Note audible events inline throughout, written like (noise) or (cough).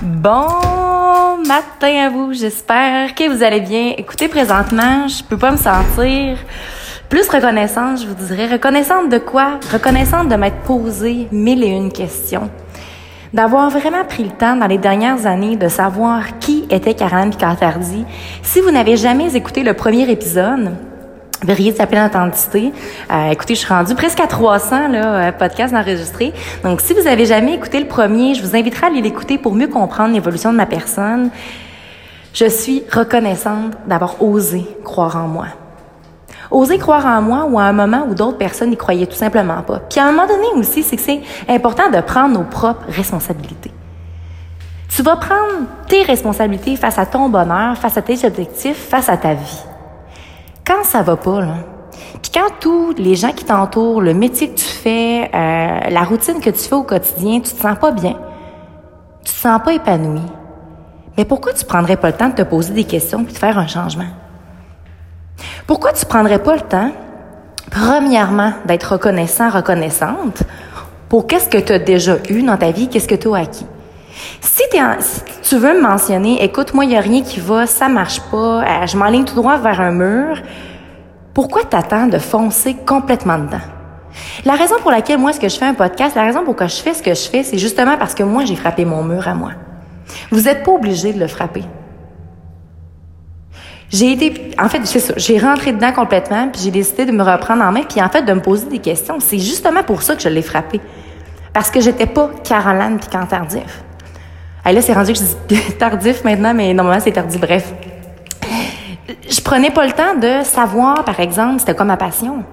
Bon matin à vous, j'espère que vous allez bien. Écoutez, présentement, je peux pas me sentir plus reconnaissante, je vous dirais. Reconnaissante de quoi? Reconnaissante de m'être posé mille et une questions. D'avoir vraiment pris le temps dans les dernières années de savoir qui était Caroline Picantardi. Si vous n'avez jamais écouté le premier épisode, Vérifier de sa pleine authenticité. Euh, écoutez, je suis rendue presque à 300 là, euh, podcasts enregistrés. Donc, si vous avez jamais écouté le premier, je vous inviterai à aller l'écouter pour mieux comprendre l'évolution de ma personne. Je suis reconnaissante d'avoir osé croire en moi. Oser croire en moi ou à un moment où d'autres personnes n'y croyaient tout simplement pas. Puis à un moment donné aussi, c'est que c'est important de prendre nos propres responsabilités. Tu vas prendre tes responsabilités face à ton bonheur, face à tes objectifs, face à ta vie quand ça va pas, là, puis quand tous les gens qui t'entourent, le métier que tu fais, euh, la routine que tu fais au quotidien, tu te sens pas bien, tu te sens pas épanoui, mais pourquoi tu prendrais pas le temps de te poser des questions puis de faire un changement? Pourquoi tu prendrais pas le temps, premièrement, d'être reconnaissant, reconnaissante pour qu'est-ce que tu as déjà eu dans ta vie, qu'est-ce que tu as acquis? Si, tu veux me mentionner, écoute, moi, il n'y a rien qui va, ça marche pas, euh, je m'enligne tout droit vers un mur, pourquoi t'attends de foncer complètement dedans? La raison pour laquelle moi, ce que je fais un podcast, la raison pour laquelle je fais ce que je fais, c'est justement parce que moi, j'ai frappé mon mur à moi. Vous n'êtes pas obligé de le frapper. J'ai été, en fait, c'est ça, j'ai rentré dedans complètement, puis j'ai décidé de me reprendre en main, puis en fait, de me poser des questions. C'est justement pour ça que je l'ai frappé. Parce que j'étais pas Caroline puis Et là, c'est rendu que je dis (laughs) tardif maintenant, mais normalement, c'est tardif. Bref. Je prenais pas le temps de savoir, par exemple, c'était quoi ma passion.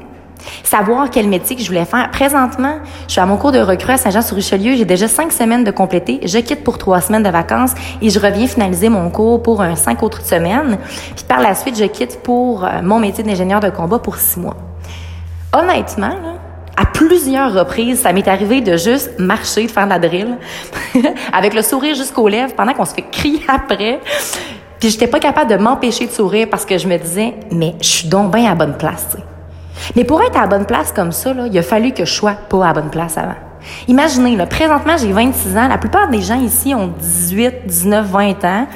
Savoir quel métier que je voulais faire. Présentement, je suis à mon cours de recrue à Saint-Jean-sur-Richelieu. J'ai déjà cinq semaines de compléter. Je quitte pour trois semaines de vacances et je reviens finaliser mon cours pour un cinq autres semaines. Puis par la suite, je quitte pour euh, mon métier d'ingénieur de combat pour six mois. Honnêtement, là, à plusieurs reprises, ça m'est arrivé de juste marcher, de faire de la drill, (laughs) avec le sourire jusqu'aux lèvres, pendant qu'on se fait crier (laughs) après. Puis j'étais pas capable de m'empêcher de sourire parce que je me disais, mais je suis donc bien à bonne place, tu sais. Mais pour être à bonne place comme ça, là, il a fallu que je sois pas à bonne place avant. Imaginez, là, présentement, j'ai 26 ans. La plupart des gens ici ont 18, 19, 20 ans.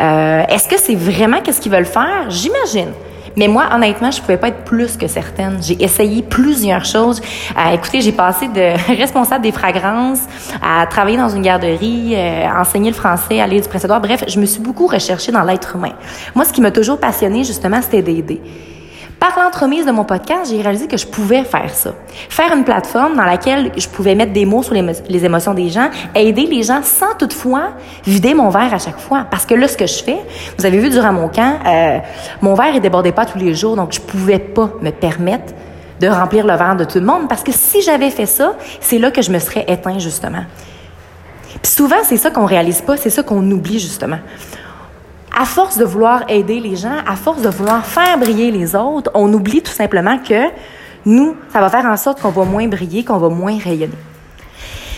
Euh, Est-ce que c'est vraiment qu'est-ce qu'ils veulent faire? J'imagine. Mais moi, honnêtement, je pouvais pas être plus que certaine. J'ai essayé plusieurs choses. Euh, écoutez, j'ai passé de (laughs) responsable des fragrances à travailler dans une garderie, euh, enseigner le français, aller du prince Bref, je me suis beaucoup recherchée dans l'être humain. Moi, ce qui m'a toujours passionnée, justement, c'était d'aider. Par l'entremise de mon podcast, j'ai réalisé que je pouvais faire ça. Faire une plateforme dans laquelle je pouvais mettre des mots sur les, émotions des gens, aider les gens sans toutefois vider mon verre à chaque fois. Parce que là, ce que je fais, vous avez vu durant mon camp, euh, mon verre ne débordait pas tous les jours, donc je pouvais pas me permettre de remplir le verre de tout le monde parce que si j'avais fait ça, c'est là que je me serais éteint justement. Puis souvent, c'est ça qu'on réalise pas, c'est ça qu'on oublie justement à force de vouloir aider les gens, à force de vouloir faire briller les autres, on oublie tout simplement que nous, ça va faire en sorte qu'on va moins briller, qu'on va moins rayonner.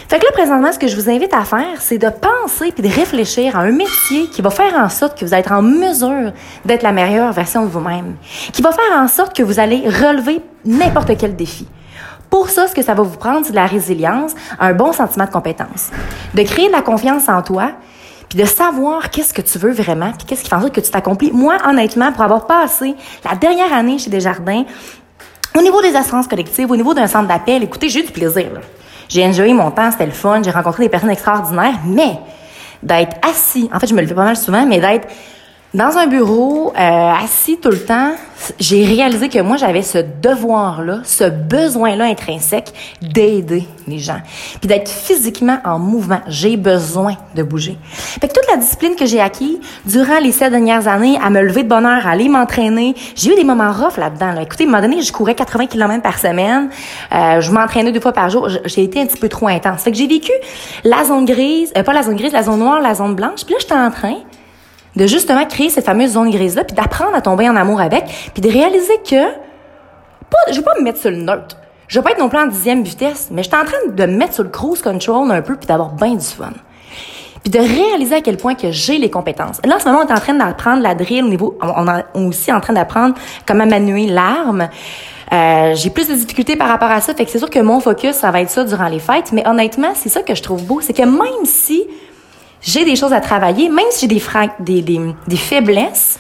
Fait que là, présentement, ce que je vous invite à faire, c'est de penser puis de réfléchir à un métier qui va faire en sorte que vous allez être en mesure d'être la meilleure version de vous-même, qui va faire en sorte que vous allez relever n'importe quel défi. Pour ça, ce que ça va vous prendre, c'est de la résilience, un bon sentiment de compétence, de créer de la confiance en toi, puis de savoir qu'est-ce que tu veux vraiment, puis qu'est-ce qui fait en sorte que tu t'accomplis. Moi, honnêtement, pour avoir passé la dernière année chez Desjardins, au niveau des assurances collectives, au niveau d'un centre d'appel, écoutez, j'ai eu du plaisir. J'ai enjoyé mon temps, c'était le fun, j'ai rencontré des personnes extraordinaires, mais d'être assis, en fait, je me le fais pas mal souvent, mais d'être dans un bureau, euh, assis tout le temps, j'ai réalisé que moi, j'avais ce devoir-là, ce besoin-là intrinsèque d'aider les gens. Puis d'être physiquement en mouvement. J'ai besoin de bouger. Fait que toute la discipline que j'ai acquis durant les sept dernières années, à me lever de bonne heure, à aller m'entraîner, j'ai eu des moments rough là-dedans. Là. Écoutez, à un moment donné, je courais 80 km par semaine. Euh, je m'entraînais deux fois par jour. J'ai été un petit peu trop intense. Fait que j'ai vécu la zone grise, euh, pas la zone grise, la zone noire, la zone blanche. Puis là, j'étais en train de justement créer cette fameuse zone grise-là, puis d'apprendre à tomber en amour avec, puis de réaliser que, pas, je vais pas me mettre sur le neutre. Je vais pas être non plus en dixième vitesse, mais je suis en train de me mettre sur le cruise control un peu, puis d'avoir bien du fun. Puis de réaliser à quel point que j'ai les compétences. Là, en ce moment, on est en train d'apprendre la drill au niveau, on, est aussi en train d'apprendre comment manuer l'arme. Euh, j'ai plus de difficultés par rapport à ça, fait que c'est sûr que mon focus, ça va être ça durant les fêtes, mais honnêtement, c'est ça que je trouve beau, c'est que même si j'ai des choses à travailler, même si j'ai des, des, des, des faiblesses,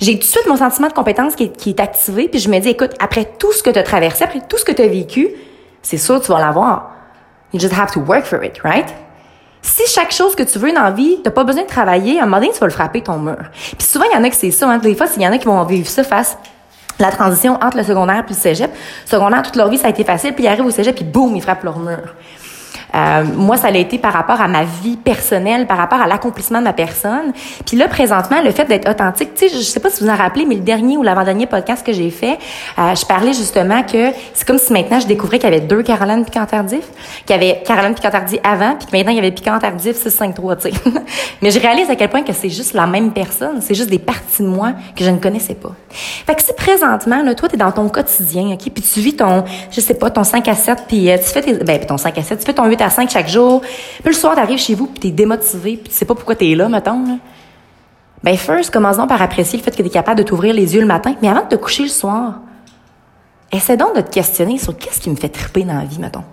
j'ai tout de suite mon sentiment de compétence qui est, qui est activé, puis je me dis, écoute, après tout ce que tu as traversé, après tout ce que tu as vécu, c'est sûr tu vas l'avoir. You just have to work for it, right? Si chaque chose que tu veux dans la vie, t'as pas besoin de travailler, à un moment donné, tu vas le frapper ton mur. Puis souvent, il y en a que c'est ça. Hein. Des fois, il y en a qui vont vivre ça face la transition entre le secondaire puis le cégep. Secondaire, toute leur vie, ça a été facile, puis ils arrivent au cégep, puis boum, ils frappent leur mur. Euh, moi, ça a été par rapport à ma vie personnelle, par rapport à l'accomplissement de ma personne. Puis là, présentement, le fait d'être authentique, tu sais, je sais pas si vous en rappelez, mais le dernier ou l'avant-dernier podcast que j'ai fait, euh, je parlais justement que c'est comme si maintenant je découvrais qu'il y avait deux Caroline Piquant-Tardif, qu'il y avait Caroline Piquant-Tardif avant, puis que maintenant il y avait Piquant-Tardif 653, tu sais. (laughs) mais je réalise à quel point que c'est juste la même personne, c'est juste des parties de moi que je ne connaissais pas. Fait que si présentement, là, toi, t'es dans ton quotidien, OK, puis tu vis ton, je sais pas, ton 5 à 7, puis euh, tu fais tes, ben, ton 5 à 7, tu fais ton 8 à 5 chaque jour. Puis le soir, t'arrives chez vous, puis t'es démotivé, puis tu sais pas pourquoi t'es là, mettons. Là. Ben first, commençons par apprécier le fait que t'es capable de t'ouvrir les yeux le matin. Mais avant de te coucher le soir, essaie donc de te questionner sur qu'est-ce qui me fait triper dans la vie, mettons.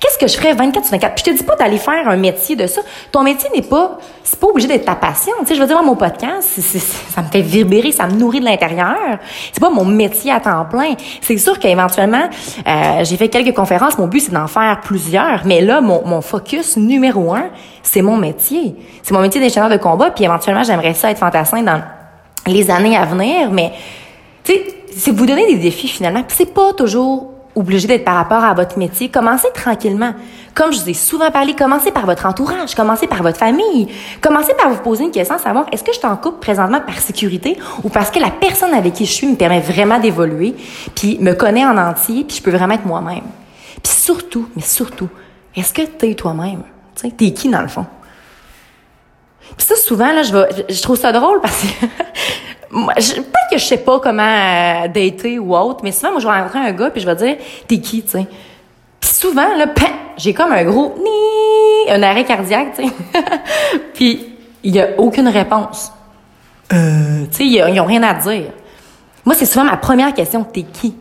Qu'est-ce que je ferais 24 sur 24? Puis je te dis pas d'aller faire un métier de ça. Ton métier n'est pas, c'est pas obligé d'être ta passion. Tu sais, je veux dire, moi, mon podcast, ça me fait vibrer, ça me nourrit de l'intérieur. C'est pas mon métier à temps plein. C'est sûr qu'éventuellement, euh, j'ai fait quelques conférences. Mon but, c'est d'en faire plusieurs. Mais là, mon, mon focus numéro un, c'est mon métier. C'est mon métier d'ingénieur de combat. Puis éventuellement, j'aimerais ça être fantassin dans les années à venir. Mais, tu sais, c'est vous donner des défis finalement. C'est pas toujours obligé d'être par rapport à votre métier. Commencez tranquillement. Comme je vous ai souvent parlé, commencez par votre entourage, commencez par votre famille. Commencez par vous poser une question, savoir est-ce que je t'en couple présentement par sécurité ou parce que la personne avec qui je suis me permet vraiment d'évoluer, puis me connaît en entier, puis je peux vraiment être moi-même. Puis surtout, mais surtout, est-ce que t'es toi-même? Tu sais, t'es qui dans le fond? Puis ça, souvent, là, je, vais, je trouve ça drôle parce que (laughs) peut-être que je sais pas comment euh, dater ou autre, mais souvent, moi, je vais rencontrer un gars puis je vais dire, t'es qui, tu sais? Puis souvent, là, j'ai comme un gros ni, un arrêt cardiaque, tu sais. (laughs) puis il y a aucune réponse. Euh, tu sais, ils ont rien à dire. Moi, c'est souvent ma première question, t'es qui?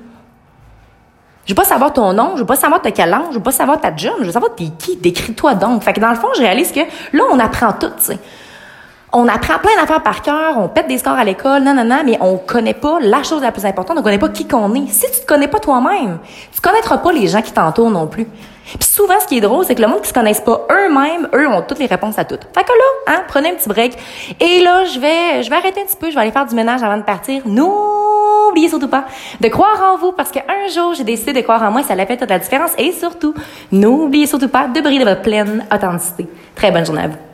Je veux pas savoir ton nom, je veux pas savoir ta quel âge, je veux pas savoir ta job, je veux savoir t'es qui, décris-toi donc. Fait que dans le fond, je réalise que là, on apprend tout, tu sais on apprend plein d'affaires par cœur, on pète des scores à l'école, non, non, non, mais on connaît pas la chose la plus importante, on connaît pas qui qu'on est. Si tu te connais pas toi-même, tu connaîtras pas les gens qui t'entourent non plus. Puis souvent, ce qui est drôle, c'est que le monde qui se connaissent pas eux-mêmes, eux ont toutes les réponses à toutes. Fait que là, hein, prenez un petit break. Et là, je vais, je vais arrêter un petit peu, je vais aller faire du ménage avant de partir. N'oubliez surtout pas de croire en vous parce qu'un jour, j'ai décidé de croire en moi, ça l'a fait toute la différence. Et surtout, n'oubliez surtout pas de briller de votre pleine authenticité. Très bonne journée à vous.